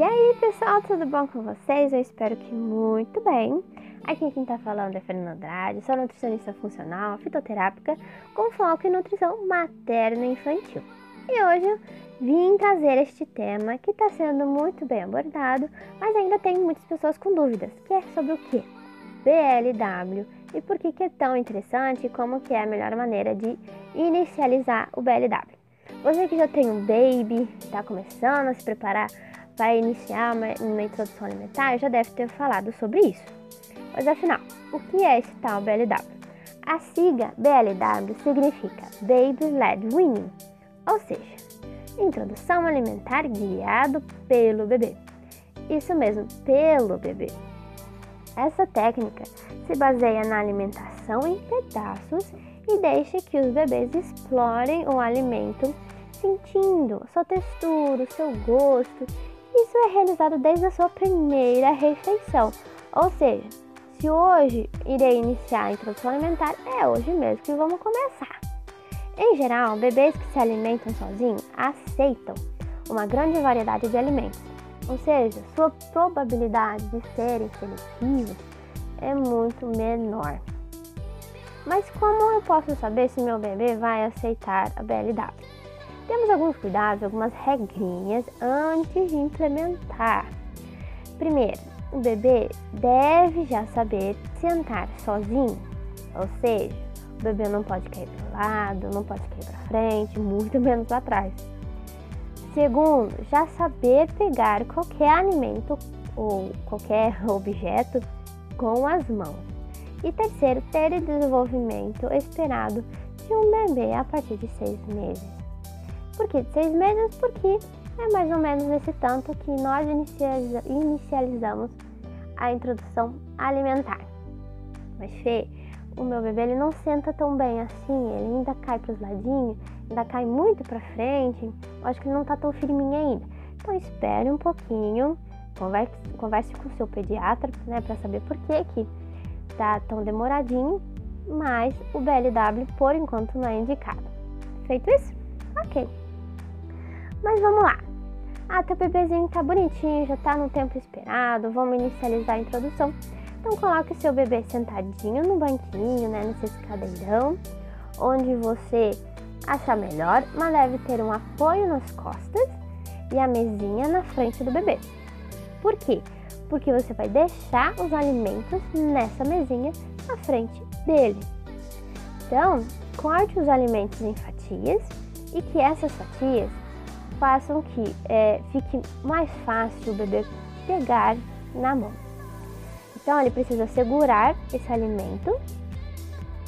E aí, pessoal, tudo bom com vocês? Eu espero que muito bem. Aqui quem tá falando é Fernanda Andrade, sou nutricionista funcional, fitoterápica, com foco em nutrição materna e infantil. E hoje vim trazer este tema que está sendo muito bem abordado, mas ainda tem muitas pessoas com dúvidas, que é sobre o que? BLW e por que, que é tão interessante e como que é a melhor maneira de inicializar o BLW. Você que já tem um baby, está começando a se preparar para iniciar uma, uma introdução alimentar, já deve ter falado sobre isso. Mas afinal, o que é esse tal BLW? A sigla BLW significa Baby Led Weaning, ou seja, introdução alimentar guiado pelo bebê. Isso mesmo, pelo bebê. Essa técnica se baseia na alimentação em pedaços e deixa que os bebês explorem o alimento sentindo sua textura, seu gosto. Isso é realizado desde a sua primeira refeição. Ou seja, se hoje irei iniciar a introdução alimentar, é hoje mesmo que vamos começar. Em geral, bebês que se alimentam sozinhos aceitam uma grande variedade de alimentos, ou seja, sua probabilidade de serem seletivos é muito menor. Mas como eu posso saber se meu bebê vai aceitar a BLW? Temos alguns cuidados, algumas regrinhas antes de implementar. Primeiro, o bebê deve já saber sentar sozinho, ou seja, o bebê não pode cair para o lado, não pode cair para frente, muito menos para trás. Segundo, já saber pegar qualquer alimento ou qualquer objeto com as mãos. E terceiro, ter o desenvolvimento esperado de um bebê a partir de seis meses. Por que de seis meses? Porque é mais ou menos nesse tanto que nós inicializamos a introdução alimentar. Mas Fê, o meu bebê ele não senta tão bem assim, ele ainda cai para os ladinhos, ainda cai muito para frente. Acho que ele não está tão firminho ainda. Então espere um pouquinho, converse, converse com o seu pediatra, né, para saber por que que tá tão demoradinho, mas o BLW por enquanto não é indicado. Feito isso? Ok. Mas vamos lá. Ah, teu bebezinho tá bonitinho, já tá no tempo esperado, vamos inicializar a introdução. Então coloque seu bebê sentadinho no banquinho, né, nesse escadeirão, onde você achar melhor, mas deve ter um apoio nas costas e a mesinha na frente do bebê. Por quê? Porque você vai deixar os alimentos nessa mesinha na frente dele. Então, corte os alimentos em fatias e que essas fatias façam que é, fique mais fácil o bebê pegar na mão. Então ele precisa segurar esse alimento,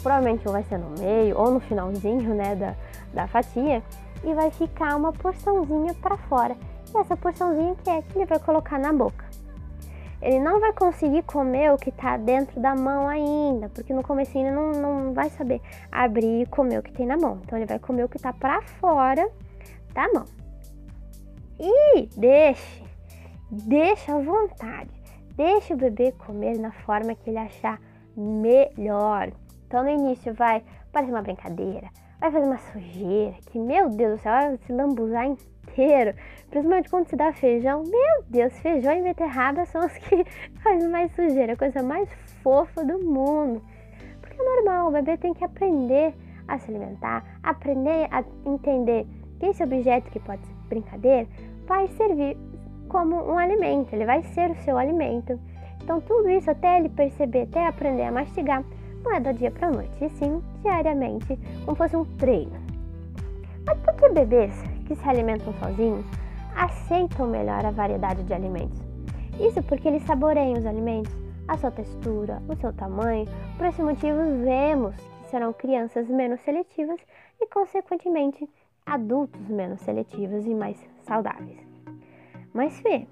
provavelmente vai ser no meio ou no finalzinho né, da, da fatia, e vai ficar uma porçãozinha para fora. E essa porçãozinha que é que ele vai colocar na boca. Ele não vai conseguir comer o que está dentro da mão ainda, porque no começo ele não, não vai saber abrir e comer o que tem na mão. Então ele vai comer o que está para fora da mão. E deixe, deixe à vontade. Deixe o bebê comer na forma que ele achar melhor. Então no início vai parecer uma brincadeira, vai fazer uma sujeira, que meu Deus do céu, vai se lambuzar inteiro. Principalmente quando se dá feijão, meu Deus, feijão e beterraba são os que fazem mais sujeira, a coisa mais fofa do mundo. Porque é normal, o bebê tem que aprender a se alimentar, aprender a entender que esse objeto que pode ser brincadeira vai servir como um alimento, ele vai ser o seu alimento. Então, tudo isso até ele perceber, até aprender a mastigar, não é do dia para noite, e sim diariamente, como fosse um treino. Mas por que bebês que se alimentam sozinhos aceitam melhor a variedade de alimentos? Isso porque eles saboreiam os alimentos, a sua textura, o seu tamanho. Por esse motivo, vemos que serão crianças menos seletivas e, consequentemente, adultos menos seletivos e mais saudáveis. Mas Fê,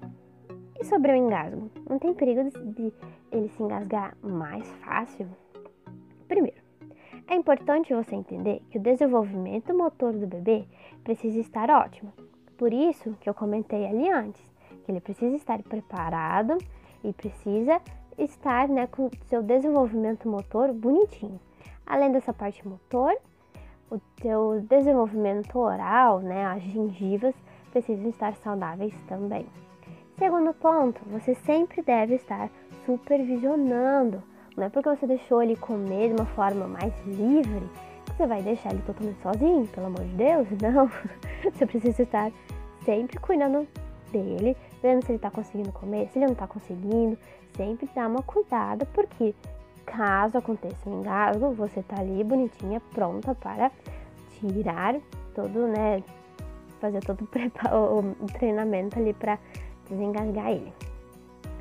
e sobre o engasgo? Não tem perigo de ele se engasgar mais fácil? Primeiro, é importante você entender que o desenvolvimento motor do bebê precisa estar ótimo. Por isso que eu comentei ali antes, que ele precisa estar preparado e precisa estar né, com seu desenvolvimento motor bonitinho. Além dessa parte motor, o teu desenvolvimento oral, né, as gengivas, precisam estar saudáveis também. Segundo ponto, você sempre deve estar supervisionando. Não é porque você deixou ele comer de uma forma mais livre que você vai deixar ele totalmente sozinho, pelo amor de Deus. Não. Você precisa estar sempre cuidando dele, vendo se ele está conseguindo comer, se ele não está conseguindo. Sempre dá uma cuidada, porque caso aconteça um engasgo, você está ali bonitinha, pronta para tirar todo, né? Fazer todo o treinamento ali para desengasgar ele.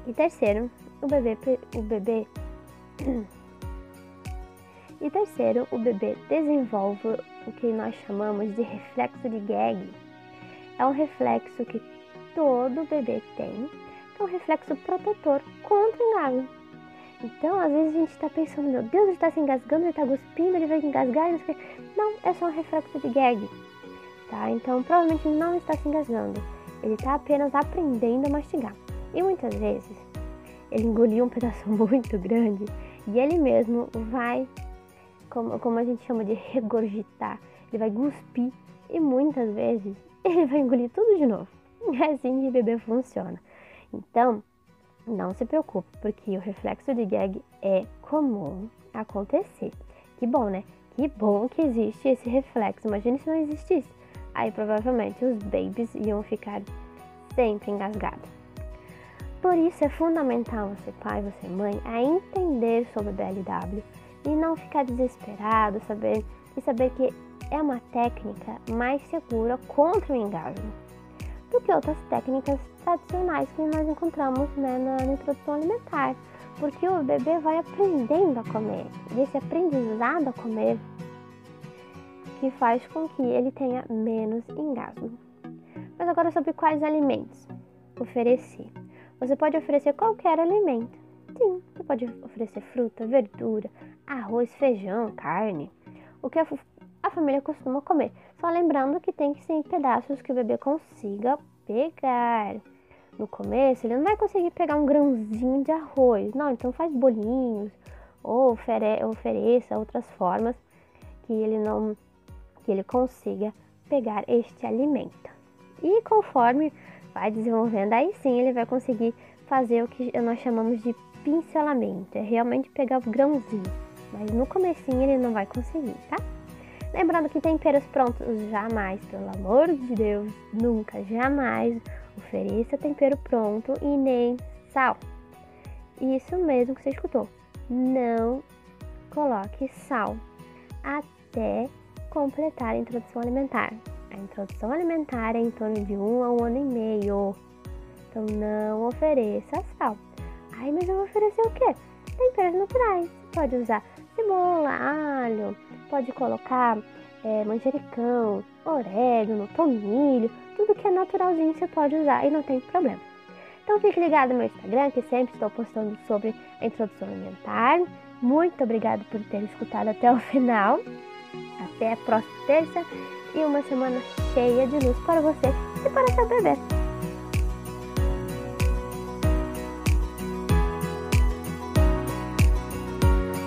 E terceiro, o bebê, o bebê e terceiro, o bebê desenvolve o que nós chamamos de reflexo de gag. É um reflexo que todo bebê tem, que é um reflexo protetor contra o engasgo. Então, às vezes a gente está pensando, meu Deus, ele está se engasgando, ele está cuspindo, ele vai engasgar, não Não, é só um reflexo de gag, tá? Então, provavelmente não está se engasgando. Ele está apenas aprendendo a mastigar. E muitas vezes ele engoliu um pedaço muito grande e ele mesmo vai, como, como a gente chama de regurgitar, ele vai cuspir e muitas vezes ele vai engolir tudo de novo. É assim que bebê funciona. Então, não se preocupe, porque o reflexo de gag é comum acontecer. Que bom, né? Que bom que existe esse reflexo. Imagine se não existisse aí provavelmente os babies iam ficar sempre engasgados. Por isso é fundamental você pai, você mãe, a entender sobre BLW e não ficar desesperado, saber e saber que é uma técnica mais segura contra o engasgo do que outras técnicas tradicionais que nós encontramos né, na introdução alimentar, porque o bebê vai aprendendo a comer e esse aprendizado a comer que faz com que ele tenha menos engasgo. Mas agora sobre quais alimentos oferecer. Você pode oferecer qualquer alimento. Sim, você pode oferecer fruta, verdura, arroz, feijão, carne, o que a, a família costuma comer. Só lembrando que tem que ser em pedaços que o bebê consiga pegar. No começo, ele não vai conseguir pegar um grãozinho de arroz. Não, então faz bolinhos ou ofere ofereça outras formas que ele não que ele consiga pegar este alimento. E conforme vai desenvolvendo, aí sim ele vai conseguir fazer o que nós chamamos de pincelamento, é realmente pegar o grãozinho. Mas no comecinho ele não vai conseguir, tá? Lembrando que temperos prontos jamais, pelo amor de Deus, nunca, jamais ofereça tempero pronto e nem sal. Isso mesmo que você escutou. Não coloque sal até completar a introdução alimentar. A introdução alimentar é em torno de um a um ano e meio. Então não ofereça sal. Ai, mas eu vou oferecer o quê? Temperos naturais. Pode usar cebola, alho, pode colocar é, manjericão, orégano, tomilho, tudo que é naturalzinho você pode usar e não tem problema. Então fique ligado no meu Instagram, que sempre estou postando sobre a introdução alimentar. Muito obrigada por ter escutado até o final. Até a próxima terça e uma semana cheia de luz para você e para seu bebê.